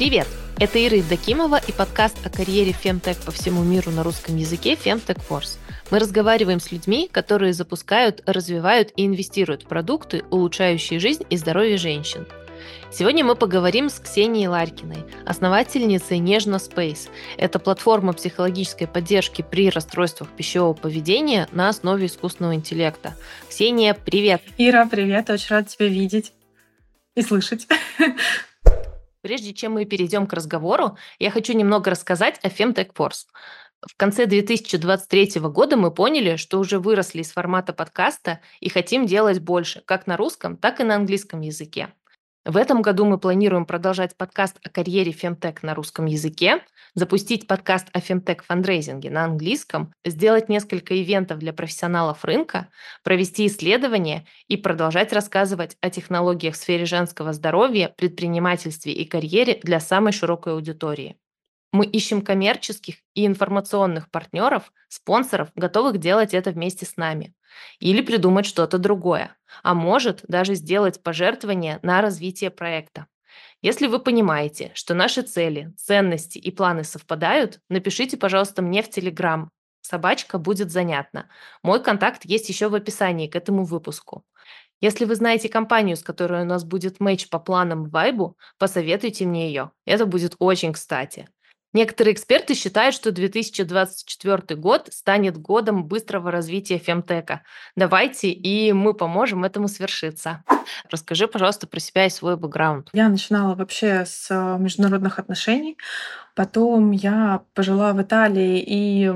Привет! Это Ира Евдокимова и подкаст о карьере Femtech по всему миру на русском языке Femtech Force. Мы разговариваем с людьми, которые запускают, развивают и инвестируют в продукты, улучшающие жизнь и здоровье женщин. Сегодня мы поговорим с Ксенией Ларькиной, основательницей Нежно Space. Это платформа психологической поддержки при расстройствах пищевого поведения на основе искусственного интеллекта. Ксения, привет! Ира, привет! Очень рад тебя видеть и слышать. Прежде чем мы перейдем к разговору, я хочу немного рассказать о Femtech Force. В конце 2023 года мы поняли, что уже выросли из формата подкаста и хотим делать больше, как на русском, так и на английском языке. В этом году мы планируем продолжать подкаст о карьере фемтек на русском языке, запустить подкаст о фемтек фандрейзинге на английском, сделать несколько ивентов для профессионалов рынка, провести исследования и продолжать рассказывать о технологиях в сфере женского здоровья, предпринимательстве и карьере для самой широкой аудитории. Мы ищем коммерческих и информационных партнеров, спонсоров, готовых делать это вместе с нами. Или придумать что-то другое. А может, даже сделать пожертвование на развитие проекта. Если вы понимаете, что наши цели, ценности и планы совпадают, напишите, пожалуйста, мне в Телеграм. Собачка будет занятна. Мой контакт есть еще в описании к этому выпуску. Если вы знаете компанию, с которой у нас будет матч по планам вайбу, посоветуйте мне ее. Это будет очень кстати. Некоторые эксперты считают, что 2024 год станет годом быстрого развития фемтека. Давайте, и мы поможем этому свершиться. Расскажи, пожалуйста, про себя и свой бэкграунд. Я начинала вообще с э, международных отношений. Потом я пожила в Италии и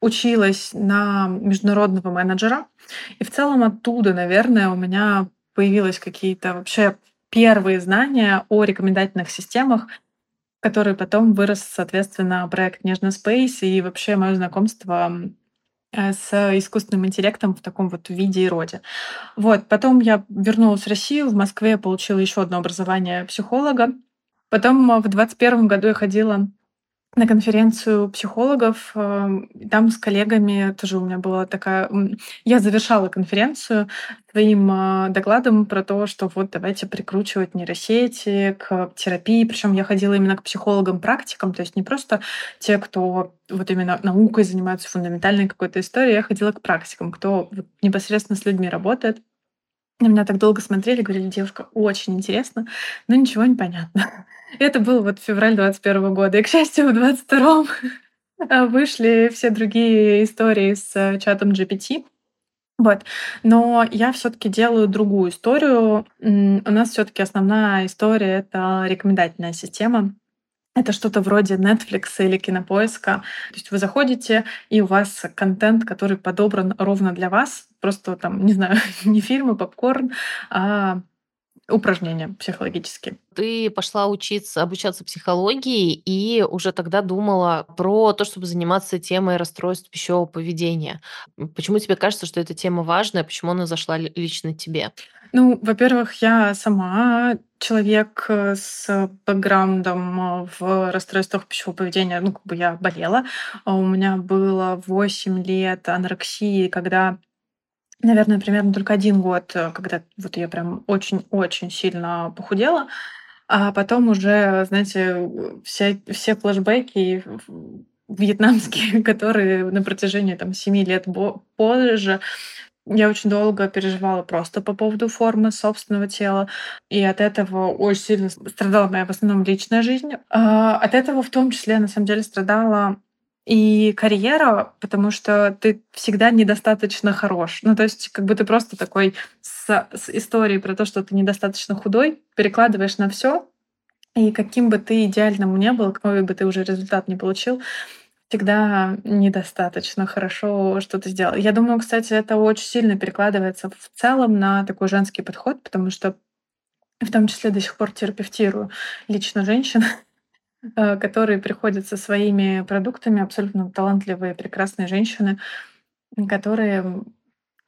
училась на международного менеджера. И в целом оттуда, наверное, у меня появились какие-то вообще первые знания о рекомендательных системах который потом вырос, соответственно, проект Нежно Space и вообще мое знакомство э, с искусственным интеллектом в таком вот виде и роде. Вот, потом я вернулась в Россию, в Москве получила еще одно образование психолога. Потом в 2021 году я ходила на конференцию психологов. Эм, там с коллегами тоже у меня была такая... Я завершала конференцию своим а, докладом про то, что вот давайте прикручивать нейросети к терапии. Причем я ходила именно к психологам-практикам, то есть не просто те, кто вот именно наукой занимаются, фундаментальной какой-то историей. Я ходила к практикам, кто непосредственно с людьми работает. На меня так долго смотрели, говорили, девушка, очень интересно, но ничего не понятно. Это был вот февраль 21 года. И, к счастью, в 22 вышли все другие истории с э, чатом GPT. Вот. Но я все-таки делаю другую историю. У нас все-таки основная история это рекомендательная система. Это что-то вроде Netflix или кинопоиска. То есть вы заходите, и у вас контент, который подобран ровно для вас. Просто там, не знаю, не фильмы, попкорн, а упражнения психологические. Ты пошла учиться, обучаться психологии и уже тогда думала про то, чтобы заниматься темой расстройств пищевого поведения. Почему тебе кажется, что эта тема важная? Почему она зашла лично тебе? Ну, во-первых, я сама человек э, с бэкграундом в расстройствах пищевого поведения. Ну, как бы я болела. А у меня было 8 лет анорексии, когда наверное, примерно только один год, э, когда вот я прям очень-очень сильно похудела. А потом уже, знаете, все, все флешбеки вьетнамские, которые на протяжении там семи лет позже я очень долго переживала просто по поводу формы собственного тела. И от этого очень сильно страдала моя в основном личная жизнь. А от этого в том числе, на самом деле, страдала и карьера, потому что ты всегда недостаточно хорош. Ну, то есть, как бы ты просто такой с, с историей про то, что ты недостаточно худой, перекладываешь на все, и каким бы ты идеальным ни был, какой бы ты уже результат не получил, всегда недостаточно хорошо что то сделал. Я думаю, кстати, это очень сильно перекладывается в целом на такой женский подход, потому что в том числе до сих пор терапевтирую лично женщин, которые приходят со своими продуктами, абсолютно талантливые, прекрасные женщины, которые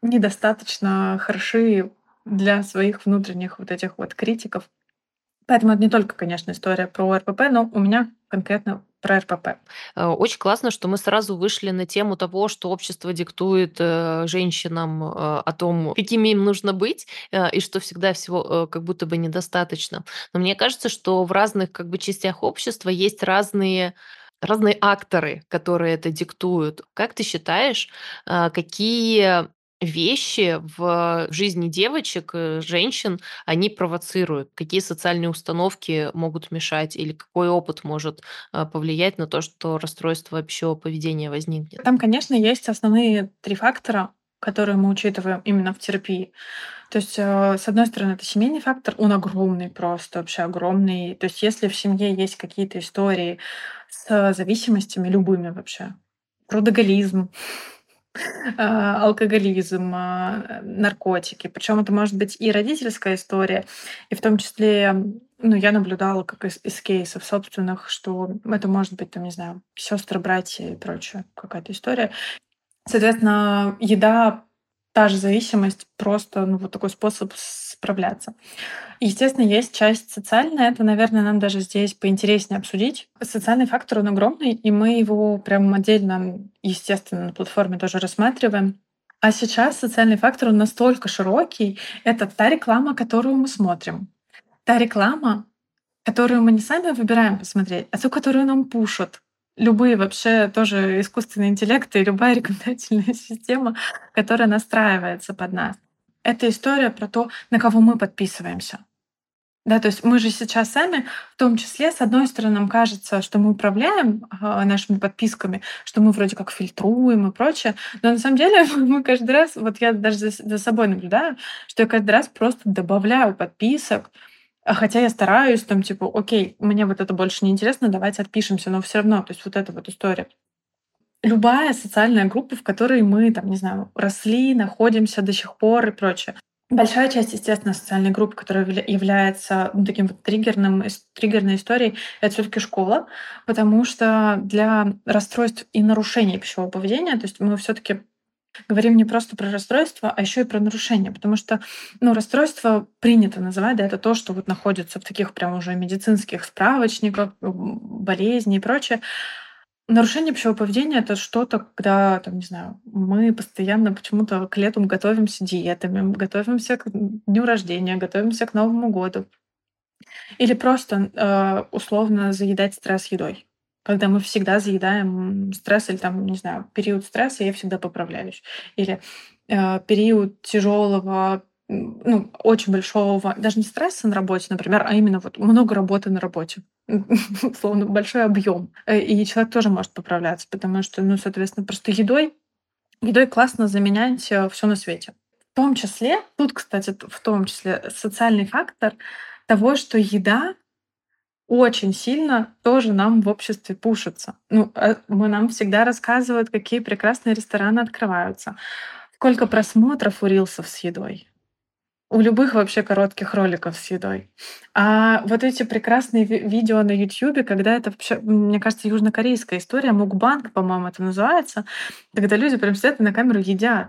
недостаточно хороши для своих внутренних вот этих вот критиков. Поэтому это не только, конечно, история про РПП, но у меня конкретно про РПП. Э, очень классно, что мы сразу вышли на тему того, что общество диктует э, женщинам э, о том, какими им нужно быть, и что всегда всего как будто бы недостаточно. Но мне кажется, что в разных как бы частях общества есть разные разные акторы, которые это диктуют. Как ты считаешь, какие вещи в жизни девочек, э, женщин, они провоцируют? Какие социальные установки могут мешать или какой опыт может э, повлиять на то, что расстройство пищевого поведения возникнет? Там, конечно, есть основные три фактора, которые мы учитываем именно в терапии. То есть, э, с одной стороны, это семейный фактор, он огромный просто, вообще огромный. То есть, если в семье есть какие-то истории с зависимостями, любыми вообще, трудоголизм, алкоголизм, а, наркотики. Причем это может быть и родительская история, и в том числе, ну, я наблюдала как из, из кейсов собственных, что это может быть, там, не знаю, сестры, братья и прочее, какая-то история. Соответственно, еда та же зависимость, просто ну, вот такой способ справляться. Естественно, есть часть социальная. Это, наверное, нам даже здесь поинтереснее обсудить. Социальный фактор, он огромный, и мы его прям отдельно, естественно, на платформе тоже рассматриваем. А сейчас социальный фактор, он настолько широкий. Это та реклама, которую мы смотрим. Та реклама, которую мы не сами выбираем посмотреть, а ту, которую нам пушат любые вообще тоже искусственные интеллекты и любая рекомендательная система, которая настраивается под нас. Это история про то, на кого мы подписываемся. Да, то есть мы же сейчас сами, в том числе, с одной стороны, нам кажется, что мы управляем э, нашими подписками, что мы вроде как фильтруем и прочее, но на самом деле мы каждый раз, вот я даже за, за собой наблюдаю, что я каждый раз просто добавляю подписок, хотя я стараюсь, там, типа, окей, мне вот это больше не интересно, давайте отпишемся, но все равно, то есть вот эта вот история. Любая социальная группа, в которой мы, там, не знаю, росли, находимся до сих пор и прочее. Большая часть, естественно, социальной группы, которая является ну, таким вот триггерным, триггерной историей, это все таки школа, потому что для расстройств и нарушений пищевого поведения, то есть мы все таки говорим не просто про расстройство, а еще и про нарушение, потому что ну, расстройство принято называть, да, это то, что вот находится в таких прям уже медицинских справочниках, болезни и прочее. Нарушение пищевого поведения это что-то, когда, там, не знаю, мы постоянно почему-то к лету готовимся диетами, готовимся к дню рождения, готовимся к Новому году. Или просто э, условно заедать стресс едой когда мы всегда заедаем стресс или там, не знаю, период стресса, я всегда поправляюсь. Или э, период тяжелого, ну, очень большого, даже не стресса на работе, например, а именно вот много работы на работе. Словно большой объем. Э, и человек тоже может поправляться, потому что, ну, соответственно, просто едой, едой классно заменять все на свете. В том числе, тут, кстати, в том числе социальный фактор того, что еда очень сильно тоже нам в обществе пушится. Ну, э, мы нам всегда рассказывают, какие прекрасные рестораны открываются, сколько просмотров у рилсов с едой, у любых вообще коротких роликов с едой. А вот эти прекрасные ви- видео на YouTube, когда это вообще, мне кажется, южнокорейская история, мукбанк, по-моему, это называется, когда люди прям сидят и на камеру едят.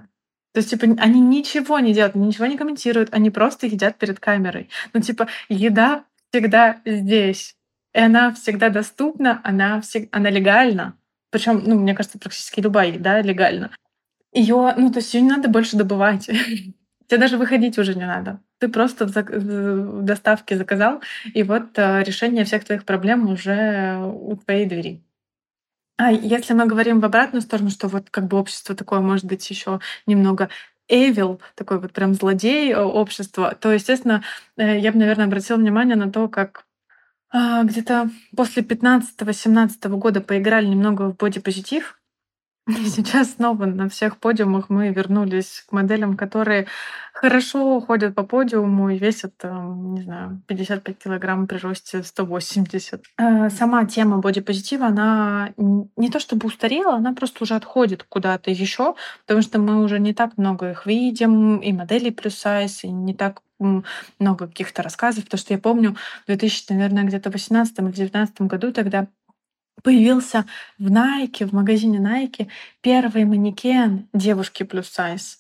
То есть, типа, они ничего не делают, ничего не комментируют, они просто едят перед камерой. Ну, типа, еда всегда здесь. И она всегда доступна, она, всег... она легальна. Причем, ну, мне кажется, практически любая еда легальна. Ее, ну, то есть ее не надо больше добывать. Тебе даже выходить уже не надо. Ты просто в, зак... в доставке заказал, и вот э, решение всех твоих проблем уже у твоей двери. А если мы говорим в обратную сторону, что вот как бы общество такое может быть еще немного evil, такой вот прям злодей общества, то, естественно, э, я бы, наверное, обратила внимание на то, как а, где-то после 15-17 года поиграли немного в бодипозитив. И сейчас снова на всех подиумах мы вернулись к моделям, которые хорошо ходят по подиуму и весят, не знаю, 55 килограмм при росте 180. А, сама тема бодипозитива, она не то чтобы устарела, она просто уже отходит куда-то еще, потому что мы уже не так много их видим, и моделей плюс сайз, и не так много каких-то рассказов, потому что я помню в 2000, наверное, где-то 18 или 19 году тогда появился в Nike, в магазине Nike первый манекен девушки плюс сайз.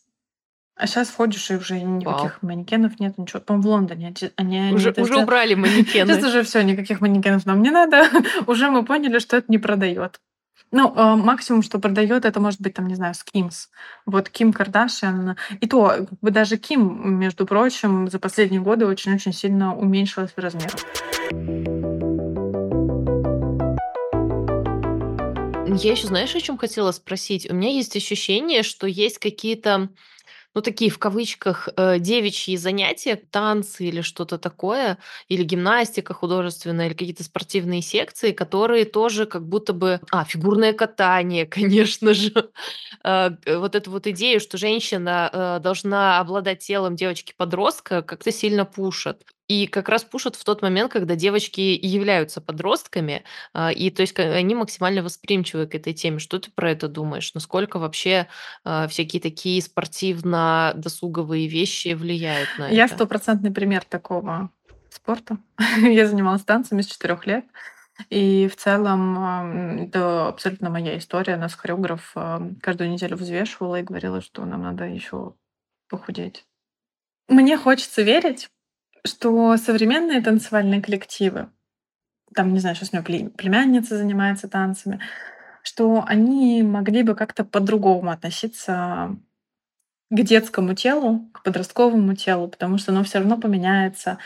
А щас ходишь, и уже Вау. никаких манекенов нет, ничего. По-моему, в Лондоне они они Уже это уже сдел убрали манекены. уже всё, никаких манекенов нам не надо. Уже мы поняли, что это не продаёт. Ну, а, максимум, что продаёт, это может быть, там, не знаю, Skims. Вот Ким Кардашьян, и то, как бы даже Ким, между прочим, за последние годы очень-очень сильно уменьшилась в размерах. Я ещё знаешь, о чём хотела спросить? У меня есть ощущение, что есть какие-то, ну, такие, в кавычках, э, "девичьи занятия", танцы или что-то такое, или гимнастика художественная, или какие-то спортивные секции, которые тоже как будто бы А, фигурное катание, конечно же. А, вот эту вот идею, что женщина, э, должна обладать телом девочки-подростка, как-то сильно пушат. И как раз пушат в тот момент, когда девочки являются подростками. А, и то есть они максимально восприимчивы к этой теме. Что ты про это думаешь? Насколько вообще, а, всякие такие спортивно-досуговые вещи влияют на Я это? стопроцентный пример такого спорта. Я занималась танцами с 4 лет. И в целом, это абсолютно моя история. Нас хореограф, каждую неделю взвешивала и говорила, что нам надо ещё похудеть. Мне хочется верить, что современные танцевальные коллективы, там, не знаю, щас у меня пле племянница занимается танцами, что они могли бы как-то по-другому относиться к детскому телу, к подростковому телу, потому что оно всё равно поменяется.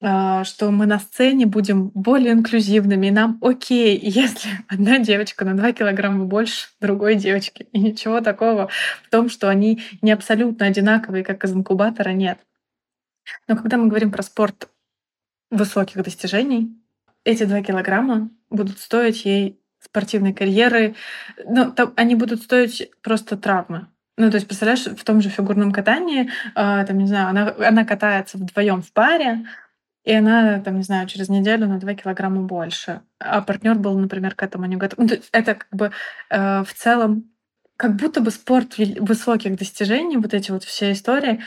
А, что мы на сцене будем более инклюзивными, и нам окей, если одна девочка на 2 килограмма больше другой девочки. И ничего такого в том, что они не абсолютно одинаковые, как из инкубатора, нет. Но когда мы говорим про спорт высоких достижений, эти 2 килограмма будут стоить ей спортивной карьеры. Ну, там они будут стоить просто травмы. Ну, то есть, представляешь, в том же фигурном катании, а, там, не знаю, она она катается вдвоём в паре, и она, там, не знаю, через неделю на 2 килограмма больше, а партнёр был, например, к этому не готов. Ну, это как бы, э, в целом как будто бы спорт высоких достижений, вот эти вот все истории,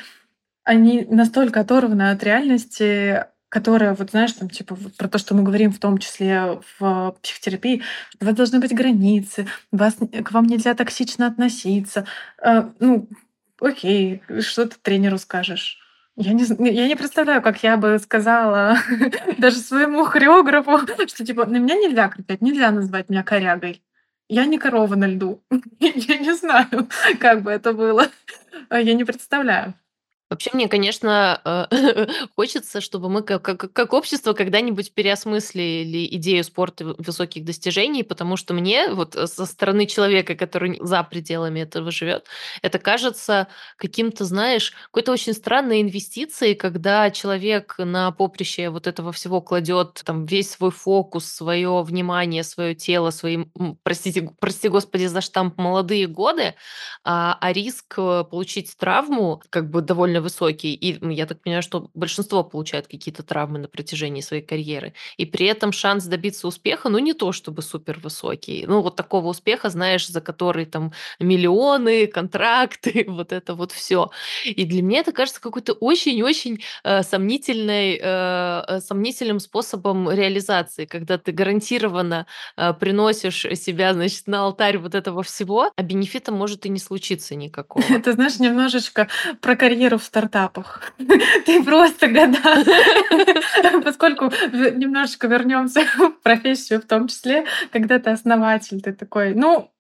они настолько оторваны от реальности, которая, вот знаешь, там, типа, вот про то, что мы говорим, в том числе в психотерапии. У вас должны быть границы, вас к вам нельзя токсично относиться. А, ну, окей, что ты тренеру скажешь? Я не я не представляю, как я бы сказала даже своему хореографу, что, типа, на меня нельзя кричать, нельзя называть меня корягой. Я не корова на льду. Я не знаю, как бы это было. А, я не представляю. Вообще, мне, конечно, э, хочется, чтобы мы как как как общество когда-нибудь переосмыслили идею спорта высоких достижений, потому что мне, вот, э, со стороны человека, который за пределами этого живёт, это кажется каким-то, знаешь, какой-то очень странной инвестицией, когда человек на поприще вот этого всего кладёт там весь свой фокус, своё внимание, своё тело, свои, простите прости господи за штамп, молодые годы. А, а риск, э, получить травму как бы довольно высокий. И, я так понимаю, что большинство получают какие-то травмы на протяжении своей карьеры. И при этом шанс добиться успеха, ну, не то чтобы супер высокий. Ну, вот такого успеха, знаешь, за который там миллионы, контракты, вот это вот всё. И для меня это кажется какой-то очень-очень, э, сомнительной э, э, сомнительным способом реализации, когда ты гарантированно, э, приносишь себя, значит, на алтарь вот этого всего, а бенефита может и не случиться никакого. Это, знаешь, немножечко про карьеру в стартапах. Ты просто года Поскольку немножечко вернёмся в профессию в том числе, когда ты основатель, ты такой: "Ну,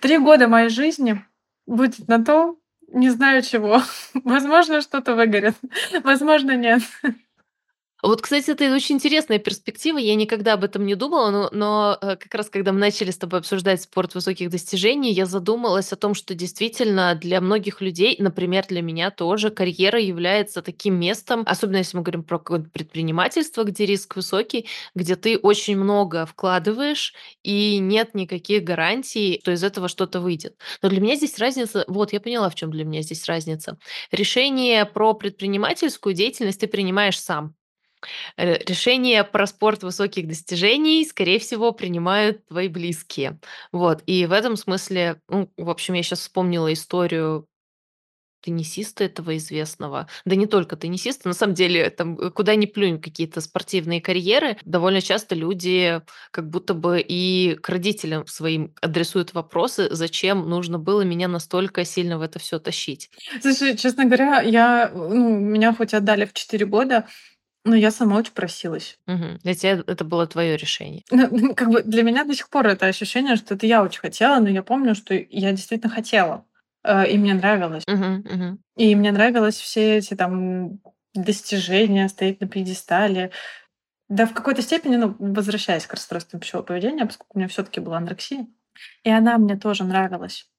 3 года моей жизни будет на то, не знаю чего. Возможно, что-то выгорит, возможно, нет". Вот, кстати, это очень интересная перспектива. Я никогда об этом не думала, но но, э, как раз когда мы начали с тобой обсуждать спорт высоких достижений, я задумалась о том, что действительно для многих людей, например, для меня тоже, карьера является таким местом, особенно если мы говорим про какое-то предпринимательство, где риск высокий, где ты очень много вкладываешь, и нет никаких гарантий, что из этого что-то выйдет. Но для меня здесь разница вот, я поняла, в чём для меня здесь разница. Решение про предпринимательскую деятельность ты принимаешь сам. Э, решение про спорт высоких достижений, скорее всего, принимают твои близкие. Вот, и в этом смысле, ну, в общем, я щас вспомнила историю теннисиста этого известного. Да не только теннисиста, на самом деле, там, э, куда ни плюнь, какие-то спортивные карьеры. Довольно часто люди как будто бы и к родителям своим адресуют вопросы, зачем нужно было меня настолько сильно в это все тащить. Слушай, честно говоря, я, ну, меня хоть отдали в 4 года, но я сама очень просилась. Мгм. Для тебя это было твое решение. Ну, как бы для меня до сих пор это ощущение, что это я очень хотела, но я помню, что я действительно хотела, э, и мне нравилось. Мгм, мгм. И мне нравилось все эти там достижения, стоять на пьедестале. Да, в какой-то степени, ну, возвращаясь к расстройству пищевого поведения, поскольку у меня все таки была анорексия, и она мне тоже нравилась.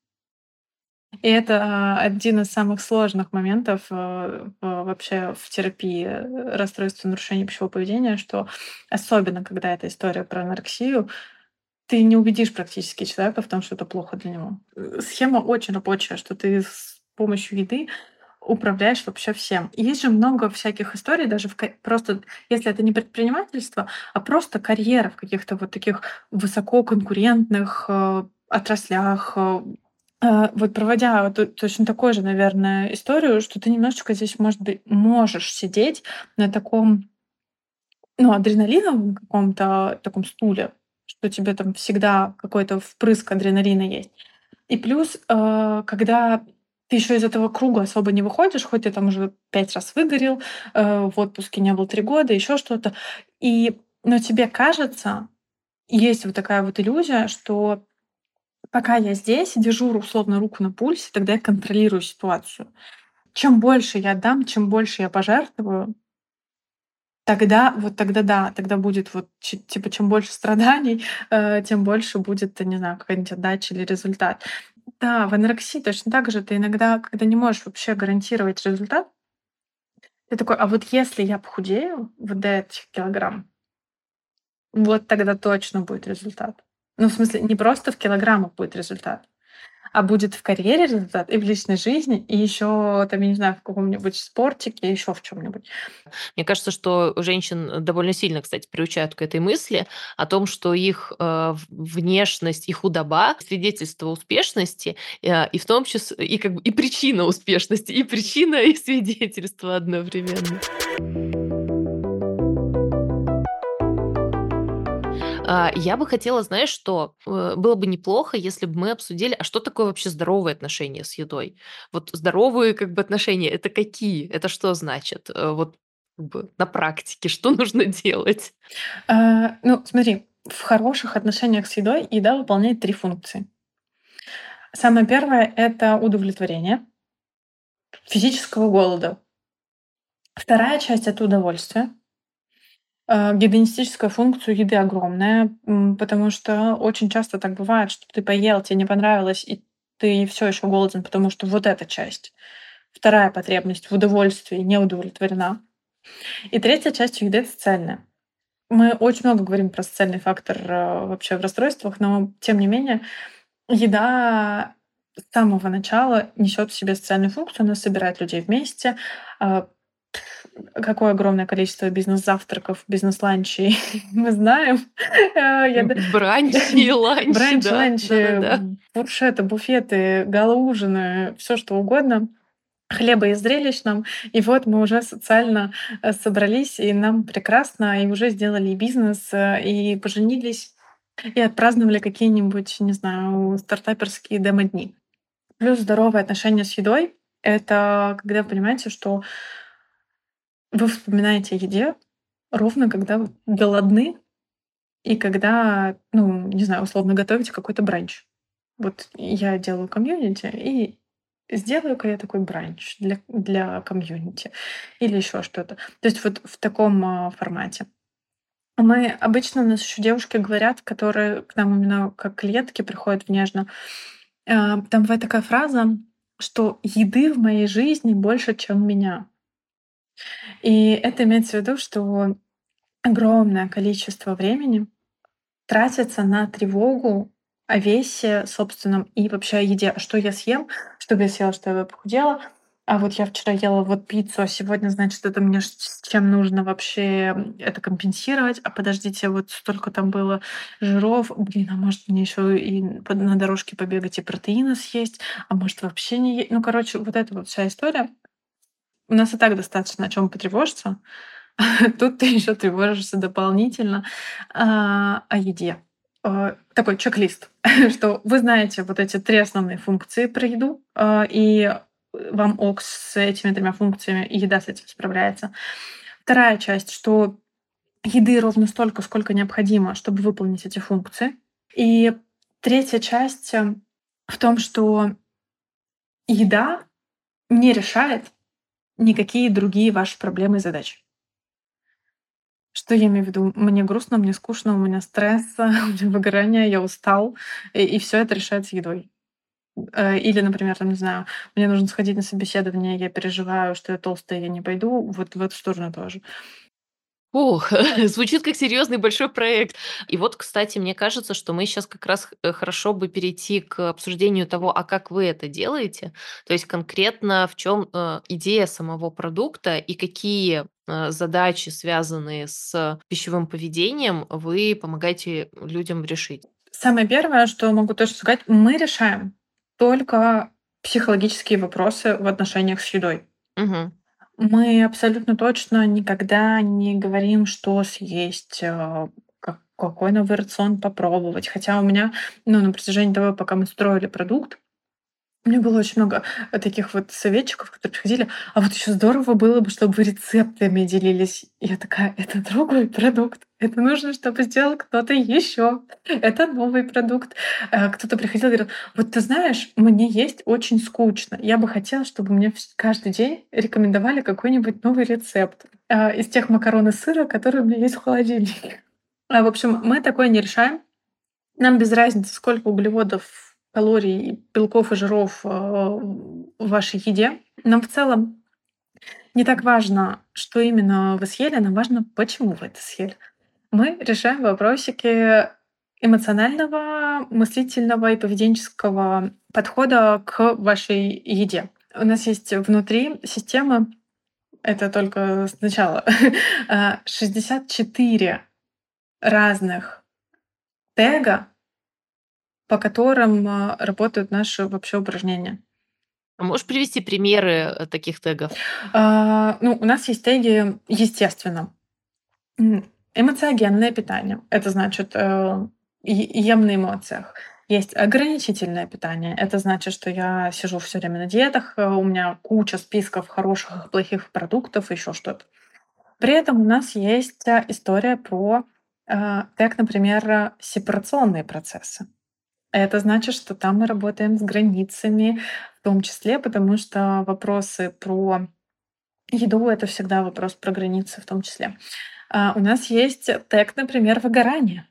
И это а, один из самых сложных моментов э, вообще в терапии э, расстройства нарушения пищевого поведения, что особенно когда это история про анорексию, ты не убедишь практически человека в том, что это плохо для него. Э, Схема очень рабочая, что ты с помощью еды управляешь вообще всем. Есть же много всяких историй, даже в, просто, если это не предпринимательство, а просто карьера в каких-то вот таких высококонкурентных э, отраслях, э, вот проводя вот точно такой же, наверное, историю, что ты немножечко здесь, может быть, можешь сидеть на таком, ну, адреналиновом каком-то таком стуле, что тебе там всегда какой-то впрыск адреналина есть. И плюс, э, когда ты еще из этого круга особо не выходишь, хоть ты там уже 5 раз выгорел, э, в отпуске не был 3 года, еще что-то. И но тебе кажется, есть вот такая вот иллюзия, что Пока я здесь, держу условно руку на пульсе, тогда я контролирую ситуацию. Чем больше я дам, чем больше я пожертвую, тогда вот тогда да, тогда будет вот типа чем больше страданий, э, тем больше будет, не знаю, какая-нибудь отдача или результат. Да, в анорексии точно так же ты иногда, когда не можешь вообще гарантировать результат, ты такой, а вот если я похудею вот до этих килограмм, вот тогда точно будет результат. Ну, в смысле, не просто в килограммах будет результат, а будет в карьере результат, и в личной жизни, и еще там, я не знаю, в каком-нибудь спортике, еще в чем-нибудь. Мне кажется, что женщин довольно сильно, кстати, приучают к этой мысли о том, что их э, внешность и худоба свидетельство успешности, э, и в том числе и как бы и причина успешности, и причина и свидетельство одновременно. Я бы хотела, знаешь, что э, было бы неплохо, если бы мы обсудили, а что такое вообще здоровые отношения с едой? Вот здоровые как бы отношения, это какие? Это что значит? Э, Вот на практике, что нужно делать? А, ну, смотри, в хороших отношениях с едой еда выполняет три функции. Самое первое– это удовлетворение физического голода. Вторая часть– это удовольствие. А, Гедонистическая функция еды огромная, потому что очень часто так бывает, что ты поел, тебе не понравилось, и ты все еще голоден, потому что вот эта часть. Вторая потребность в удовольствии не удовлетворена. И третья часть еды социальная. Мы очень много говорим про социальный фактор э, вообще в расстройствах, но тем не менее еда с самого начала несет в себе социальную функцию, она собирает людей вместе, а, Какое огромное количество бизнес-завтраков, бизнес-ланчей мы знаем. Э, Бранчи, ланчи, бранчи, ланчи, фуршеты, буфеты, гала-ужины, всё что угодно, хлеба и зрелищном. И вот мы уже социально, э, собрались, и нам прекрасно, и уже сделали и бизнес, э, и поженились, и отпраздновали какие-нибудь, не знаю, стартаперские демо-дни. Плюс здоровые отношения с едой- это когда вы понимаете, что вы вспоминаете о еде ровно когда вы голодны и когда, ну, не знаю, условно готовите какой-то бранч. Вот я делаю комьюнити, и сделаю-ка я такой бранч для, для комьюнити или еще что-то. То есть вот в таком а, формате. Мы обычно у нас еще девушки говорят, которые к нам именно как клиентки приходят в нежно. а, Там бывает такая фраза, что еды в моей жизни больше, чем меня. И это имеется в виду, что огромное количество времени тратится на тревогу о весе собственном и вообще о еде. А что я съем? Чтобы я съела, что я похудела? А вот я вчера ела вот пиццу, а сегодня, значит, это мне с чем нужно вообще, это компенсировать. А подождите, вот столько там было жиров. Блин, а может мне еще и на дорожке побегать и протеина съесть, а может вообще не Ну, короче, вот эта вот вся история. У нас и так достаточно о чем потревожиться. Тут ты еще тревожишься дополнительно, а, о еде. А, такой чек-лист, что вы знаете вот эти 3 основные функции про еду, а, и вам ок с этими тремя функциями, и еда с этим справляется. Вторая часть, что еды ровно столько, сколько необходимо, чтобы выполнить эти функции. И третья часть э, в том, что еда не решает никакие другие ваши проблемы и задачи. Что я имею в виду? Мне грустно, мне скучно, у меня стресс, у меня выгорание, я устал, и, и все это решается едой. Э, Или, например, там, не знаю, мне нужно сходить на собеседование, я переживаю, что я толстая, я не пойду. Вот в эту сторону тоже. Ох, звучит как серьезный большой проект. И вот, кстати, мне кажется, что мы сейчас как раз э, хорошо бы перейти к обсуждению того, а как вы это делаете. То есть конкретно в чем э, идея самого продукта и какие э, задачи, связанные с пищевым поведением, вы помогаете людям решить. Самое первое, что могу точно сказать, мы решаем только психологические вопросы в отношениях с едой. Мгм. Мы абсолютно точно никогда не говорим, что съесть, как- какой новый рацион попробовать. Хотя у меня, ну, на протяжении того, пока мы строили продукт, у меня было очень много э, таких вот советчиков, которые приходили. А вот еще здорово было бы, чтобы вы рецептами делились. Я такая, это другой продукт. Это нужно, чтобы сделал кто-то еще. Это новый продукт. Э, Кто-то приходил и говорил, вот ты знаешь, мне есть очень скучно. Я бы хотела, чтобы мне каждый день рекомендовали какой-нибудь новый рецепт э, из тех макарон и сыра, которые у меня есть в холодильнике. А, В общем, мы такое не решаем. Нам без разницы, сколько углеводов, калорий, белков и жиров э, в вашей еде. Нам в целом не так важно, что именно вы съели, нам важно, почему вы это съели. Мы решаем вопросики эмоционального, мыслительного и поведенческого подхода к вашей еде. У нас есть внутри системы, это только сначала, а, 64 разных тега, по которым а, работают наши вообще упражнения. А можешь привести примеры э, таких тегов? А, ну, у нас есть теги, естественно. Эмоциогенное питание. Это значит, э, ем на эмоциях. Есть ограничительное питание. Это значит, что я сижу все время на диетах, э, у меня куча списков хороших и плохих продуктов, еще что-то. При этом у нас есть э, история про, э, как, например, сепарационные процессы. Это значит, что там мы работаем с границами, в том числе, потому что вопросы про еду это всегда вопрос про границы в том числе. А, у нас есть тег, например, выгорание.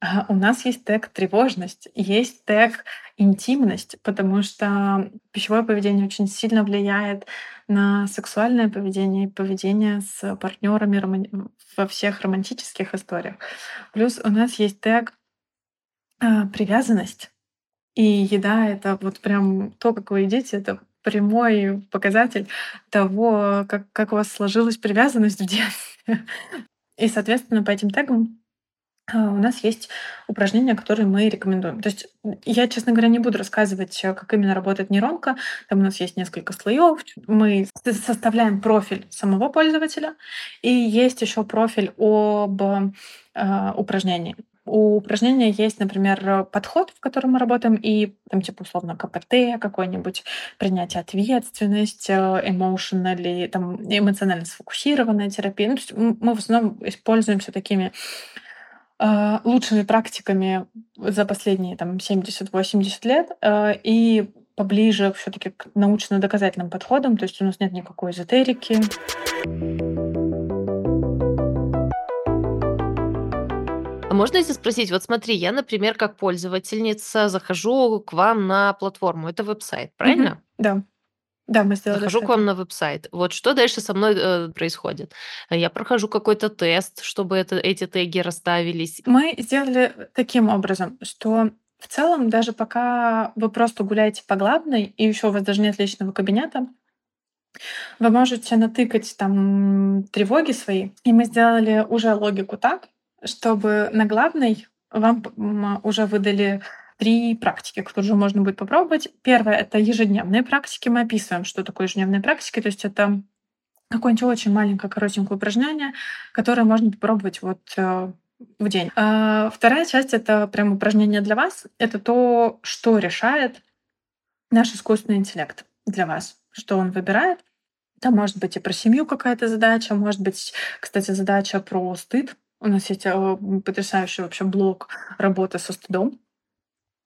А, у нас есть тег тревожность, есть тег интимность, потому что пищевое поведение очень сильно влияет на сексуальное поведение и поведение с партнерами во всех романтических историях. Плюс у нас есть тег а, привязанность. И еда это вот прям то, как вы едите, это прямой показатель того, как, как у вас сложилась привязанность в детстве. И, соответственно, по этим тегам а, у нас есть упражнения, которые мы рекомендуем. То есть я, честно говоря, не буду рассказывать, э, как именно работает нейронка. Там у нас есть несколько слоев. Мы составляем профиль самого пользователя, и есть еще профиль об э, упражнении. У упражнения есть, например, э, подход, в котором мы работаем, и там типа условно КПТ, какое-нибудь принятие ответственности, emotionally, там эмоционально сфокусированная терапия. Ну, то есть мы в основном используемся такими а, лучшими практиками за последние там 70-80 лет а, и поближе все-таки к научно-доказательным подходам, то есть у нас нет никакой эзотерики. Можно если спросить, вот смотри, я, например, как пользовательница захожу к вам на платформу, это веб-сайт, правильно? Да, да, мы сделали Захожу к вам на веб-сайт. Вот что дальше со мной э, происходит? Я прохожу какой-то тест, чтобы это, эти теги расставились. Мы сделали таким образом, что в целом, даже пока вы просто гуляете по главной, и еще у вас даже нет личного кабинета, Вы можете натыкать там тревоги свои, и мы сделали уже логику так, чтобы на главной вам уже выдали три практики, которые уже можно будет попробовать. Первое — это ежедневные практики. Мы описываем, что такое ежедневные практики. То есть это какое-нибудь очень маленькое, коротенькое упражнение, которое можно попробовать вот э, в день. А вторая часть — это прям упражнение для вас. Это то, что решает наш искусственный интеллект для вас, что он выбирает. Там может быть и про семью какая-то задача, может быть, кстати, задача про стыд. У нас есть э, потрясающий вообще блок работы со стыдом.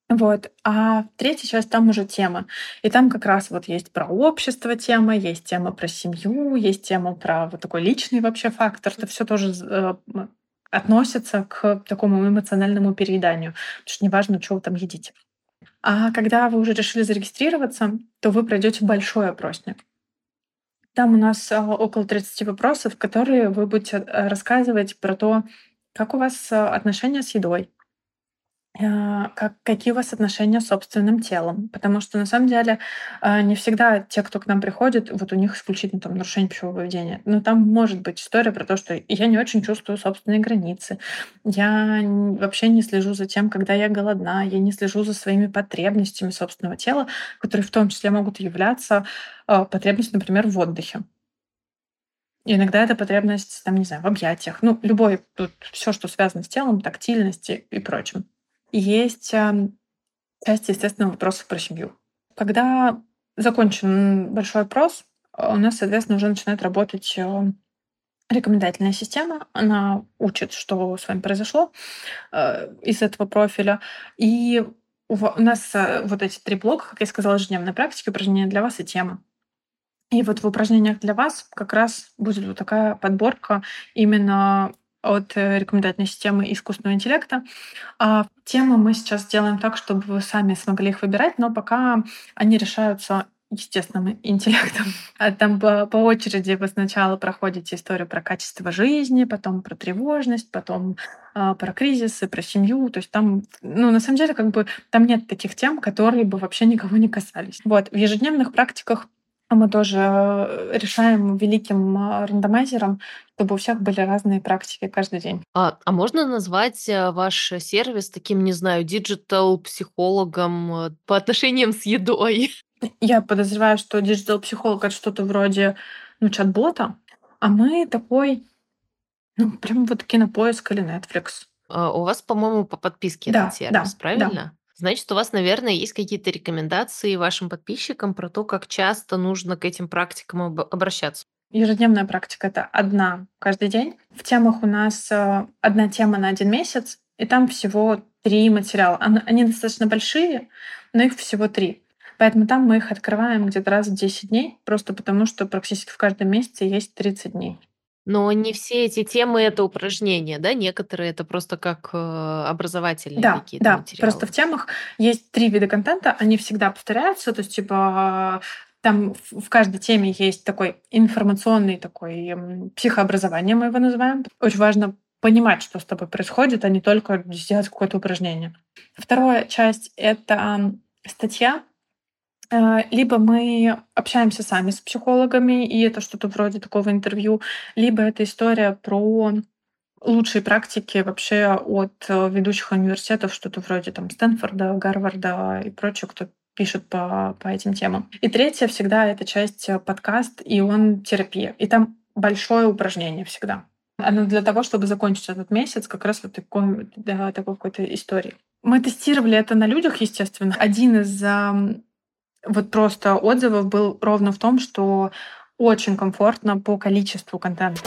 Вот. А третья часть там уже тема. И там как раз вот есть про общество тема, есть тема про семью, есть тема про вот такой личный вообще фактор. Это все тоже э, относится к такому эмоциональному перееданию. Потому что неважно, что вы там едите. А когда вы уже решили зарегистрироваться, то вы пройдете большой опросник. Там у нас а, около 30 вопросов, которые вы будете э, рассказывать про то, как у вас а, отношения с едой, как, какие у вас отношения с собственным телом. Потому что на самом деле а, не всегда те, кто к нам приходит, вот у них исключительно там нарушение пищевого поведения. Но там может быть история про то, что я не очень чувствую собственные границы, я вообще не слежу за тем, когда я голодна, я не слежу за своими потребностями собственного тела, которые в том числе могут являться а, потребностью, например, в отдыхе. иногда это потребность, там, не знаю, в объятиях. Ну, любой, тут все, что связано с телом, тактильности и прочим. Есть эм, часть, естественно, вопросов про семью. Когда закончен большой опрос, у нас, соответственно, уже начинает работать э, рекомендательная система. Она учит, что с вами произошло э, из этого профиля. И у нас э, вот эти три блока, как я сказала, ежедневная практика, упражнения для вас и тема. И вот в упражнениях для вас как раз будет вот такая подборка именно от э, рекомендательной системы искусственного интеллекта. А темы мы сейчас делаем так, чтобы вы сами смогли их выбирать, но пока они решаются естественным интеллектом. А там по, по очереди вы сначала проходите историю про качество жизни, потом про тревожность, потом э, про кризисы, про семью. То есть там, ну, на самом деле, как бы там нет таких тем, которые бы вообще никого не касались. Вот. В ежедневных практиках мы тоже э, решаем великим а, рандомайзером, чтобы у всех были разные практики каждый день. А, а можно назвать э, ваш сервис таким, не знаю, digital-психологом э, по отношениям с едой? Я подозреваю, что digital-психолог это что-то вроде ну, чат-бота, а мы такой, ну, прям вот кинопоиск или Netflix. А, у вас, по-моему, по подписке этот Да, да, сервис, да. правильно? Значит, у вас, наверное, есть какие-то рекомендации вашим подписчикам про то, как часто нужно к этим практикам об- обращаться. Ежедневная практика это одна каждый день. В темах у нас э, одна тема на один месяц, и там всего три материала. Они достаточно большие, но их всего три. Поэтому там мы их открываем где-то раз в 10 дней, просто потому что практически в каждом месяце есть 30 дней. Но не все эти темы это упражнения, да? Некоторые это просто как э, образовательные Да, какие-то да. Просто материалы. в темах есть три вида контента, они всегда повторяются. То есть, типа, там в каждой теме есть такой информационный такой психообразование, мы его называем. Очень важно понимать, что с тобой происходит, а не только сделать какое-то упражнение. Вторая часть— это статья, либо мы общаемся сами с психологами, и это что-то вроде такого интервью, либо это история про лучшие практики вообще от э, ведущих университетов, что-то вроде там Стэнфорда, Гарварда и прочего, кто пишет по, по этим темам. И третья всегда это часть э, подкаст, и он терапия. И там большое упражнение всегда. Оно для того, чтобы закончить этот месяц как раз вот такой, да, такой какой-то истории. Мы тестировали это на людях, естественно. Один из вот просто отзывов был ровно в том, что очень комфортно по количеству контента.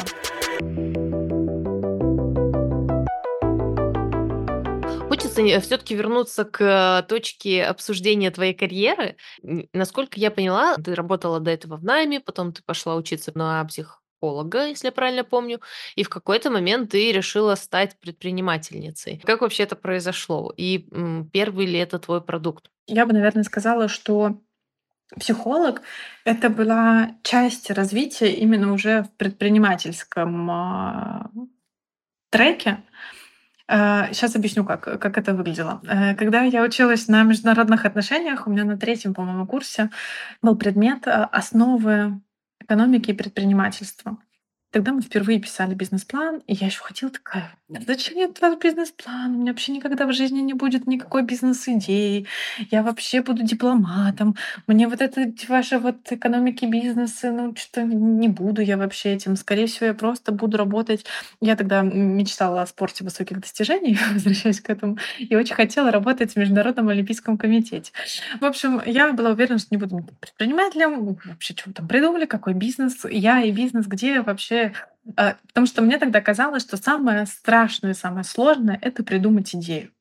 Хочется все-таки вернуться к э, точке обсуждения твоей карьеры. Насколько я поняла, ты работала до этого в найме, потом ты пошла учиться на психолога, если я правильно помню, и в какой-то момент ты решила стать предпринимательницей. Как вообще это произошло? И первый ли это твой продукт? Я бы, наверное, сказала, что психолог это была часть развития именно уже в предпринимательском а, треке. Сейчас объясню, как, как это выглядело. Э, Когда я училась на международных отношениях, у меня на третьем, по-моему, курсе был предмет э, основы экономики и предпринимательства. Тогда мы впервые писали бизнес-план, и я еще ходила такая: "Зачем мне этот бизнес-план? У меня вообще никогда в жизни не будет никакой бизнес-идеи. Я вообще буду дипломатом. Мне вот это ваши вот экономики, бизнесы, ну что то не буду я вообще этим. Скорее всего, я просто буду работать". Я тогда мечтала о спорте высоких достижений, возвращаясь к этому, и очень хотела работать в Международном олимпийском комитете. В общем, я была уверена, что не буду предпринимателем. Вообще, вы там придумали, какой бизнес? Я и бизнес, где вообще потому что мне тогда казалось, что самое страшное самое сложное- это придумать идею.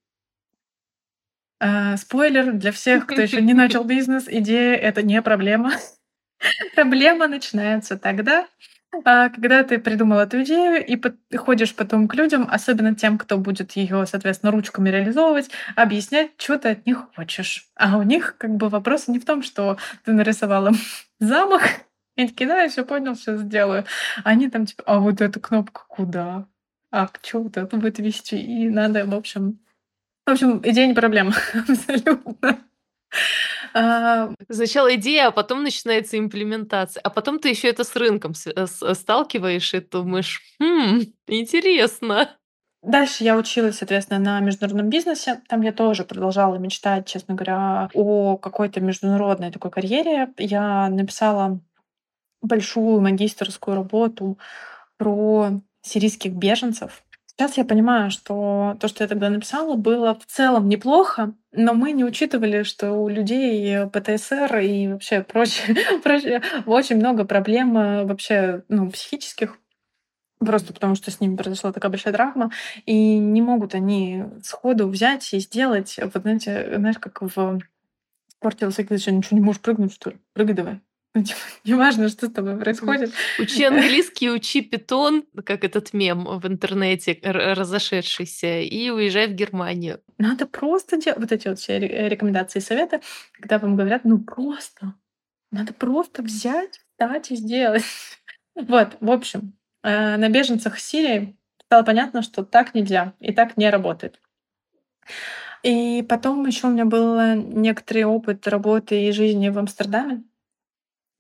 А, спойлер для всех, кто еще не начал бизнес: идея- это не проблема. Проблема начинается тогда, а, когда ты придумал эту идею и ходишь потом к людям, особенно тем, кто будет ее, соответственно, ручками реализовывать, объяснять, чё ты от них хочешь. А у них как бы вопрос не в том, что ты нарисовал им замок они такие: "Да, я всё понял, всё сделаю". Они там типа: "А вот эту кнопку куда? А чё вот это будет вести?" И надо, в общем в общем, идея не проблема абсолютно. А, Сначала идея, а потом начинается имплементация, а потом ты еще это с рынком э, с сталкиваешь и думаешь: "Хм, интересно". Дальше я училась, соответственно, на международном бизнесе. Там я тоже продолжала мечтать, честно говоря, о какой-то международной такой карьере. Я написала большую магистерскую работу про сирийских беженцев. Сейчас я понимаю, что то, что я тогда написала, было в целом неплохо, но мы не учитывали, что у людей ПТСР и вообще прочее, очень много проблем э, вообще ну, психических, просто потому что с ними произошла такая большая травма, и не могут они сходу взять и сделать, вот знаете, знаешь, как в спорте высоких ничего не можешь прыгнуть, что ли? Прыгай давай. Ну, типа, неважно, что с тобой происходит. Учи английский, учи питон, как этот мем в интернете разошедшийся, и уезжай в Германию. Надо просто делать вот эти вот все ре рекомендации и советы, когда вам говорят: "Ну просто, надо просто взять, встать и сделать". Вот, в общем, э, на беженцах Сирии стало понятно, что так нельзя и так не работает. И потом еще у меня был некоторый опыт работы и жизни в Амстердаме.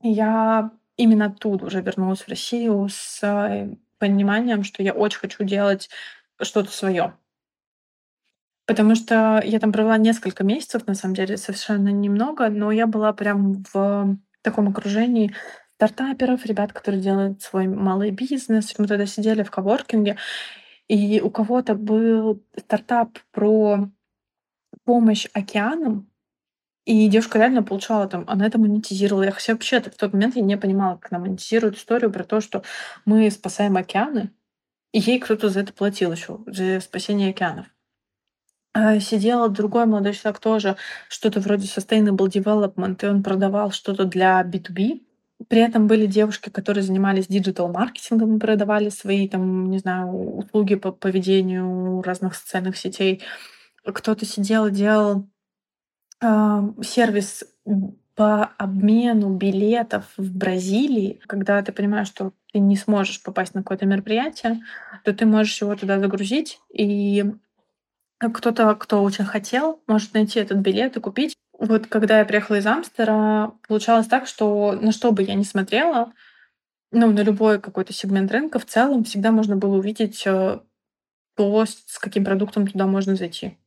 Я именно оттуда уже вернулась в Россию с, э, пониманием, что я очень хочу делать что-то свое. Потому что я там провела несколько месяцев, на самом деле, совершенно немного, но я была прям в таком окружении стартаперов, ребят, которые делают свой малый бизнес. Мы тогда сидели в коворкинге, и у кого-то был стартап про помощь океанам, и девушка реально получала там, она это монетизировала. Я хотя вообще в тот момент я не понимала, как она монетизирует историю про то, что мы спасаем океаны, и ей кто-то за это платил еще, за спасение океанов. А, сидел другой молодой человек тоже, что-то вроде sustainable development, и он продавал что-то для B2B. При этом были девушки, которые занимались диджитал-маркетингом и продавали свои там, не знаю, услуги по поведению разных социальных сетей. Кто-то сидел делал сервис по обмену билетов в Бразилии. Когда ты понимаешь, что ты не сможешь попасть на какое-то мероприятие, то ты можешь его туда загрузить, и кто-то, кто очень хотел, может найти этот билет и купить. Вот когда я приехала из Амстера, получалось так, что на что бы я ни смотрела, ну, на любой какой-то сегмент рынка, в целом всегда можно было увидеть э, то, с каким продуктом туда можно зайти.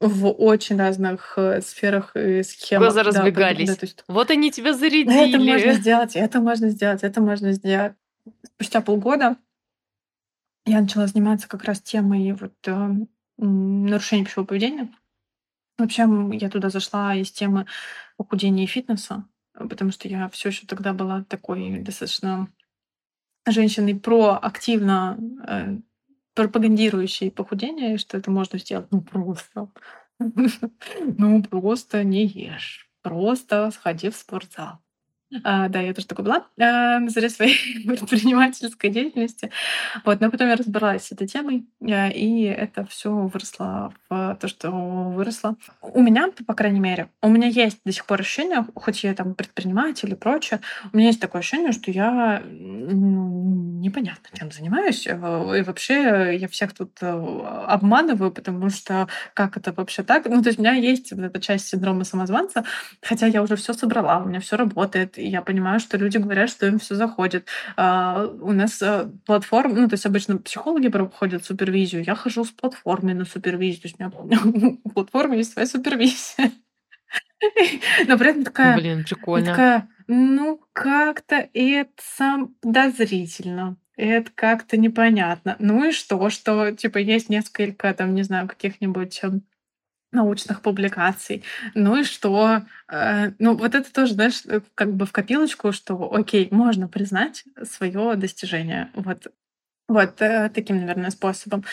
В очень разных, э, сферах и Глаза схемах, да, поэтому, да, разбегались. то есть Вот они тебя это можно зарядили. сделать, это можно сделать, это можно сделать. Спустя полгода я начала заниматься как раз темой вот, э, нарушения пищевого поведения. Вообще, я туда зашла из темы похудения и фитнеса, потому что я все еще тогда была такой достаточно женщиной проактивно, э, пропагандирующей похудение, что это можно сделать, ну, просто. Ну, просто не ешь, просто сходи в спортзал. А, да, я тоже такой была, а, на заре своей предпринимательской деятельности. Вот, но потом я разобралась с этой темой, а, и это все выросло в то, что выросло. У меня, по крайней мере, у меня есть до сих пор ощущение, хоть я там предприниматель и прочее, у меня есть такое ощущение, что я, ну, непонятно, чем занимаюсь. Э, и вообще я всех тут э, обманываю, потому что как это вообще так? Ну, то есть у меня есть вот эта часть синдрома самозванца, хотя я уже все собрала, у меня все работает, и я понимаю, что люди говорят, что им все заходит. А, у нас э, платформа, ну, то есть обычно психологи проходят супервизию, я хожу с платформой на супервизию, то есть у меня у платформы есть своя супервизия. Но при этом такая, Блин, я прикольно. такая, ну, как-то это подозрительно. Это как-то непонятно. Ну и что, что типа есть несколько там, не знаю, каких-нибудь эм, научных публикаций. Ну и что? Э, ну вот это тоже, знаешь, э, как бы в копилочку, что окей, можно признать свое достижение. Вот, вот э, таким, наверное, способом.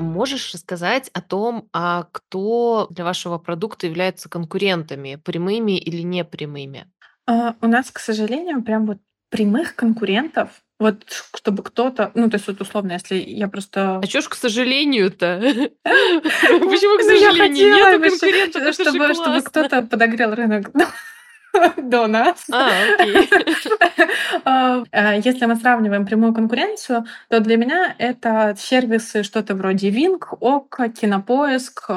Можешь рассказать о том, а кто для вашего продукта является конкурентами, прямыми или непрямыми? А, у нас, к сожалению, прям вот прямых конкурентов, вот чтобы кто-то, ну, то есть вот условно, если я А просто чё ж к сожалению-то? Почему к Ну, я сожалению? Нету конкурентов, чтобы кто-то подогрел рынок до нас. А, окей. А, э, если мы сравниваем прямую конкуренцию, то для меня это сервисы что-то вроде Wing, Okko, Кинопоиск,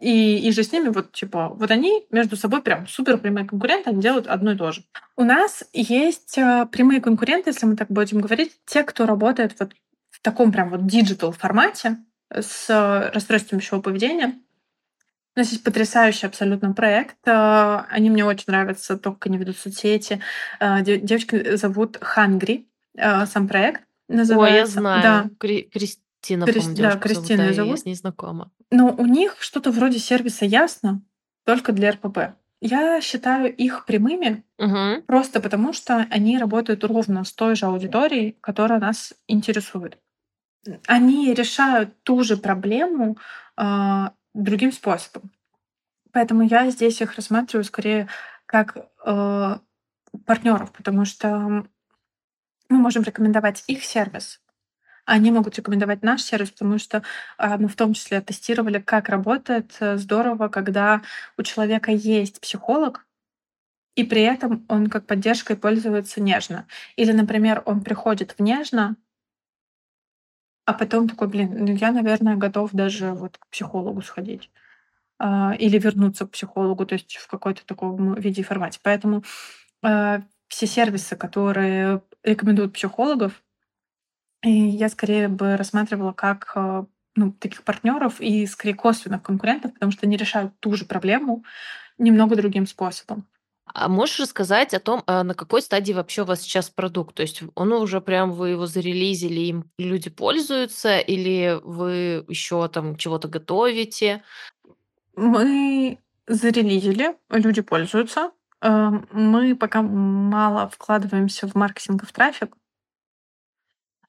и и же с ними вот, типа, вот они между собой прям супер прямые конкуренты, они делают одно и то же. У нас есть, э, прямые конкуренты, если мы так будем говорить, те, кто работает вот в таком прям вот digital формате с э, расстройством пищевого поведения. У нас есть потрясающий абсолютно проект. э, Они мне очень нравятся, то, как они ведут соцсети. Э, де- Девочку зовут Hungry, э, сам проект Ой, я называется. Да, знаю. Кри- Кристина, Крис- по-моему, да, девушку зовут, Кристина да, её я зовут. с ней знакома. Но у них что-то вроде сервиса Ясно, только для РПП. Я считаю их прямыми Мгм. просто потому, что они работают ровно с той же аудиторией, которая нас интересует. Они решают ту же проблему а, другим способом. Поэтому я здесь их рассматриваю скорее как э, партнеров, потому что мы можем рекомендовать их сервис, а они могут рекомендовать наш сервис, потому что а, мы в том числе тестировали, как работает э, здорово, когда у человека есть психолог, и при этом он как поддержкой пользуется нежно. Или, например, он приходит в нежно, а потом такой, блин, ну я, наверное, готов даже вот к психологу сходить а, или вернуться к психологу, то есть в какой-то таком виде и формате. Поэтому а, все сервисы, которые рекомендуют психологов, и я скорее бы рассматривала как а, ну, таких партнеров и скорее косвенных конкурентов, потому что они решают ту же проблему немного другим способом. А можешь рассказать о том, а на какой стадии вообще у вас сейчас продукт? То есть он уже прям вы его зарелизили, им люди пользуются, или вы еще там чего-то готовите? Мы зарелизили, люди пользуются. Э, Мы пока мало вкладываемся в маркетинг и в трафик,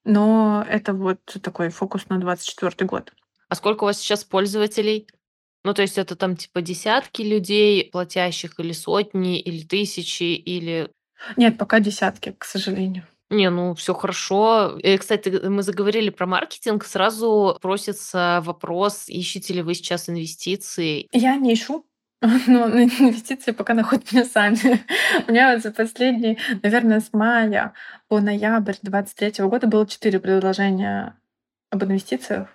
но это вот такой фокус на 24 год. А сколько у вас сейчас пользователей? Ну, то есть это там типа десятки людей платящих, или сотни, или тысячи, или... Нет, пока десятки, к сожалению. Не, ну все хорошо. И, кстати, г- мы заговорили про маркетинг, сразу просится вопрос, ищете ли вы сейчас инвестиции? Я не ищу, но на инвестиции пока находят меня сами. У меня вот за последние, наверное, с мая по ноябрь 23 года было четыре предложения об инвестициях,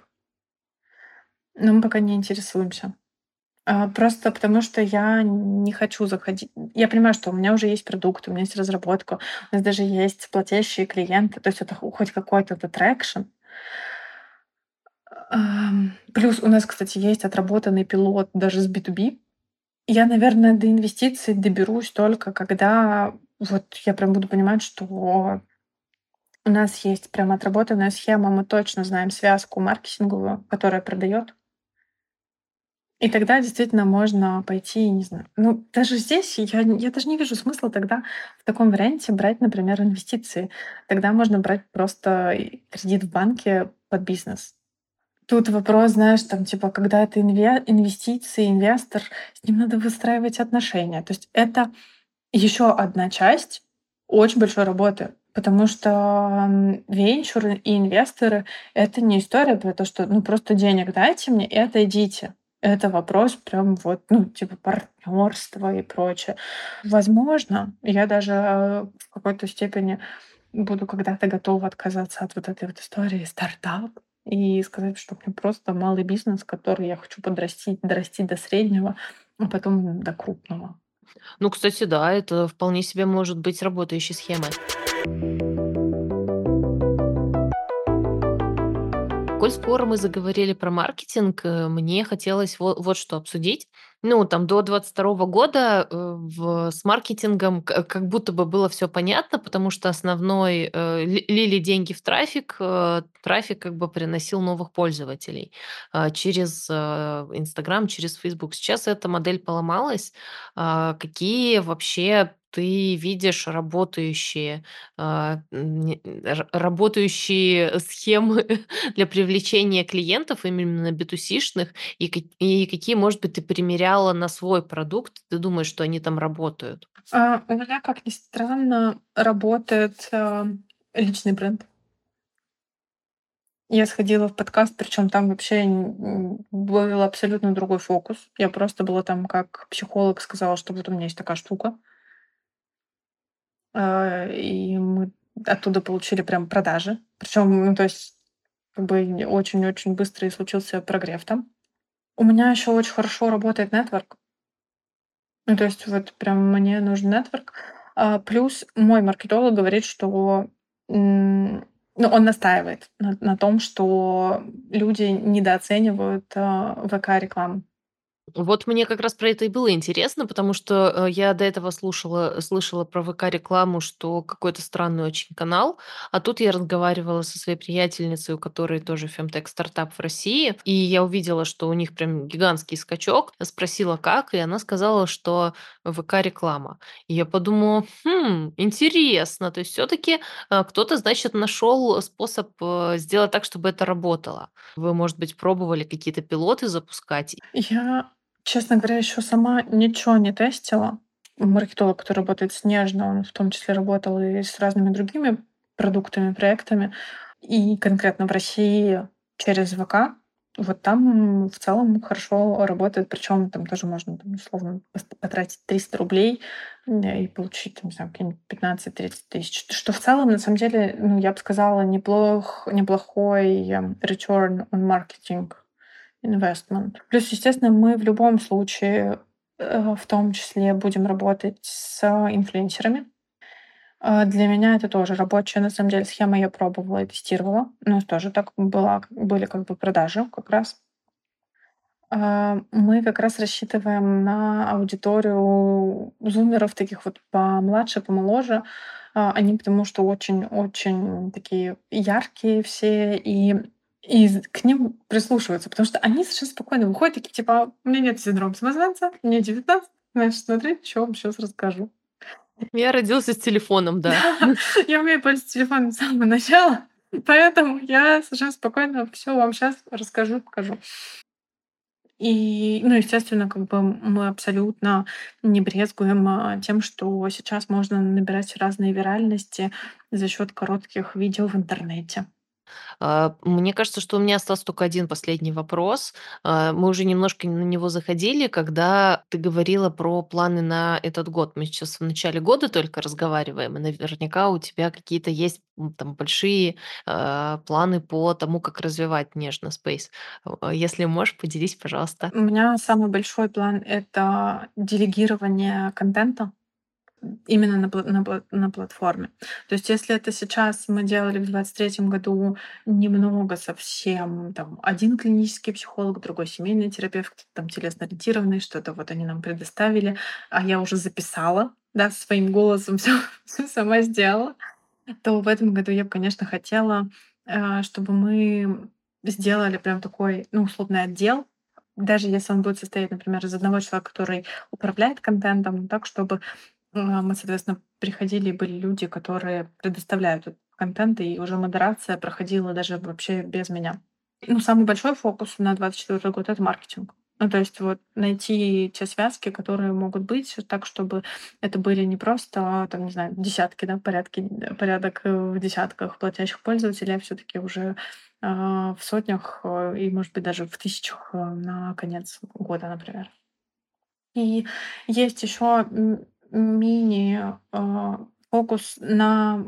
но мы пока не интересуемся. А, Просто потому, что я не хочу заходить. Я понимаю, что у меня уже есть продукт, у меня есть разработка, у нас даже есть платящие клиенты, то есть это хо- хоть какой-то traction. Плюс у нас, кстати, есть отработанный пилот даже с B2B. Я, наверное, до инвестиций доберусь только когда вот я прям буду понимать, что у нас есть прям отработанная схема, мы точно знаем связку маркетинговую, которая продает. И тогда действительно можно пойти, не знаю. Ну, даже здесь я, я даже не вижу смысла тогда в таком варианте брать, например, инвестиции. Тогда можно брать просто кредит в банке под бизнес. Тут вопрос, знаешь, там, типа, когда это инве- инвестиции, инвестор, с ним надо выстраивать отношения. То есть это еще одна часть очень большой работы. Потому что м, венчуры и инвесторы— это не история про то, что ну просто денег дайте мне и отойдите. Это вопрос прям вот, ну, типа партнерства и прочее. Возможно, я даже в какой-то степени буду когда-то готова отказаться от вот этой вот истории стартап и сказать, что мне просто малый бизнес, который я хочу подрастить, дорастить до среднего, а потом до крупного. Ну, кстати, да, это вполне себе может быть работающей схемой. Коль скоро мы заговорили про маркетинг, э, мне хотелось вот, вот что обсудить. Ну, там до 22 года э, в, с маркетингом как будто бы было все понятно, потому что основной э, ли- лили деньги в трафик, э, трафик как бы приносил новых пользователей а, через э, Инстаграм, через Фейсбук. Сейчас эта модель поломалась. А, Какие вообще ты видишь работающие, а, работающие схемы для привлечения клиентов, именно B2C-шных, и, ка- и какие, может быть, ты примеряла на свой продукт, ты думаешь, что они там работают? А, у меня, как ни странно, работает а, личный бренд. Я сходила в подкаст, причем там вообще был абсолютно другой фокус. Я просто была там как психолог, сказала, что вот у меня есть такая штука. А, И мы оттуда получили прям продажи. Причем, ну, то есть, как бы очень-очень быстро и случился прогрев там. У меня еще очень хорошо работает нетворк. Ну, то есть вот прям мне нужен нетворк. А, плюс мой маркетолог говорит, что, ну, он настаивает на, на том, что люди недооценивают а, ВК-рекламу. Вот мне как раз про это и было интересно, потому что, э, я до этого слушала слышала про ВК-рекламу, что какой-то странный очень канал, а тут я разговаривала со своей приятельницей, у которой тоже фемтек-стартап в России, и я увидела, что у них прям гигантский скачок. Спросила, как, и она сказала, что ВК-реклама. И я подумала: "Хм, интересно". То есть все таки кто-то, значит, нашел способ, э, сделать так, чтобы это работало. Вы, может быть, пробовали какие-то пилоты запускать? Я, честно говоря, еще сама ничего не тестила. Маркетолог, который работает с Нежно, он в том числе работал и с разными другими продуктами, проектами. И конкретно в России через ВК. Вот там в целом хорошо работает, причем там тоже можно, там, условно, потратить 300 рублей м, и получить, там, не знаю, какие-нибудь 15-30 тысяч. Что в целом, на самом деле, ну, я бы сказала, неплох, неплохой эм, return on marketing investment. Плюс, естественно, мы в любом случае, э, в том числе, будем работать с инфлюенсерами. А, Для меня это тоже рабочая, на самом деле, схема. Я пробовала и тестировала. Ну, тоже так была, были как бы продажи как раз. А, Мы как раз рассчитываем на аудиторию зумеров, таких вот помладше, помоложе. А, Они потому что очень-очень такие яркие все, и, и к ним прислушиваются, потому что они совершенно спокойно выходят, такие типа, у меня нет синдрома самозванца, мне 19, значит, смотрите, что вам сейчас расскажу. Я родился с телефоном, да. Да, я умею пользоваться телефоном с самого начала, поэтому я совершенно спокойно все вам сейчас расскажу, покажу. И, ну, естественно, как бы мы абсолютно не брезгуем а, тем, что сейчас можно набирать разные виральности за счет коротких видео в интернете. А, Мне кажется, что у меня остался только один последний вопрос. А, Мы уже немножко на него заходили, когда ты говорила про планы на этот год. Мы сейчас в начале года только разговариваем, и наверняка у тебя какие-то есть там большие а, планы по тому, как развивать нежно Space. Если можешь, поделись, пожалуйста. У меня самый большой план— это делегирование контента. Именно на, на, на платформе. То есть, если это сейчас мы делали в двадцать третьем году немного совсем, там, один клинический психолог, другой семейный терапевт, там телесно-ориентированный, что-то вот они нам предоставили, а я уже записала, да, своим голосом все, сама сделала, то в этом году я бы, конечно, хотела, э, чтобы мы сделали прям такой, ну, условный отдел, даже если он будет состоять, например, из одного человека, который управляет контентом, так, чтобы мы, соответственно, приходили, были люди, которые предоставляют этот контент, и уже модерация проходила даже вообще без меня. Ну, самый большой фокус на двадцать четвёртый год— это маркетинг. Ну, то есть вот найти те связки, которые могут быть так, чтобы это были не просто, там, не знаю, десятки, да, порядки, порядок э, в десятках платящих пользователей, а все таки уже а, в сотнях э, и, может быть, даже в тысячах э, на конец года, например. И есть еще мини а, фокус на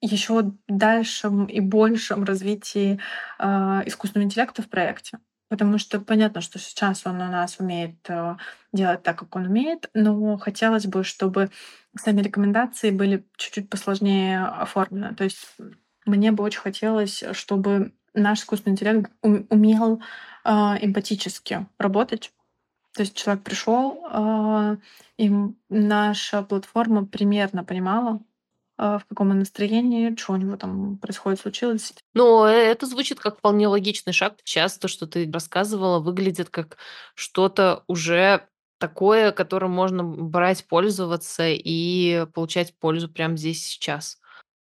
еще дальшем и большем развитии а, искусственного интеллекта в проекте. Потому что понятно, что сейчас он у нас умеет э, делать так, как он умеет, но хотелось бы, чтобы сами рекомендации были чуть-чуть посложнее оформлены. То есть мне бы очень хотелось, чтобы наш искусственный интеллект умел эмпатически работать. То есть человек пришел, э, и наша платформа примерно понимала, а, в каком он настроении, что у него там происходит, случилось. Э, это звучит как вполне логичный шаг. Сейчас то, что ты рассказывала, выглядит как что-то уже такое, которым можно брать, пользоваться и получать пользу прямо здесь сейчас.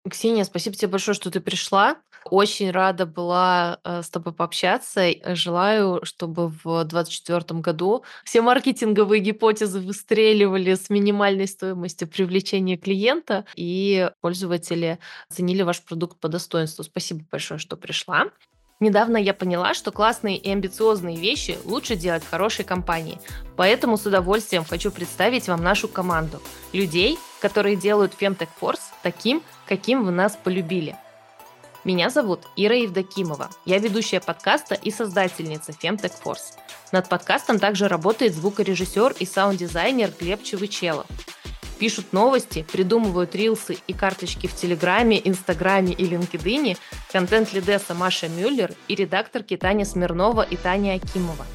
Ксения, спасибо тебе большое, что ты пришла. Очень рада была э, с тобой пообщаться. Э, желаю, чтобы в 2024 году все маркетинговые гипотезы выстреливали с минимальной стоимостью привлечения клиента, и пользователи оценили ваш продукт по достоинству. Спасибо большое, что пришла. Недавно я поняла, что классные и амбициозные вещи лучше делать хорошей компании. Поэтому с удовольствием хочу представить вам нашу команду. Людей, которые делают Femtech Force таким, каким вы нас полюбили. Меня зовут Ира Евдокимова. Я ведущая подкаста и создательница Femtech Force. Над подкастом также работает звукорежиссер и саунд-дизайнер Глеб Чевычелов пишут новости, придумывают рилсы и карточки в Телеграме, Инстаграме и LinkedIn контент-лидесса Маша Мюллер и редакторки Таня Смирнова и Таня Акимова.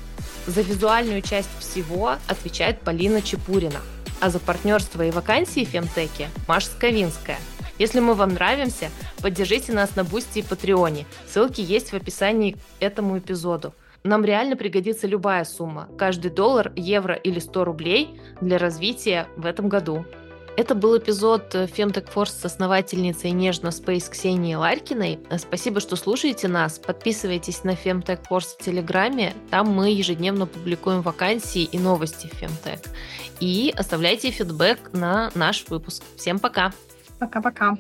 За визуальную часть всего отвечает Полина Чепурина, а за партнерство и вакансии в Маша Сковинская. Если мы вам нравимся, поддержите нас на Бусти и Патреоне. Ссылки есть в описании к этому эпизоду. Нам реально пригодится любая сумма, каждый доллар, евро или 100 рублей для развития в этом году. Это был эпизод Femtech Force с основательницей Нежно Space Ксенией Ларькиной. Спасибо, что слушаете нас. Подписывайтесь на Femtech Force в Телеграме. Там мы ежедневно публикуем вакансии и новости в Femtech. И оставляйте фидбэк на наш выпуск. Всем пока! Пока-пока!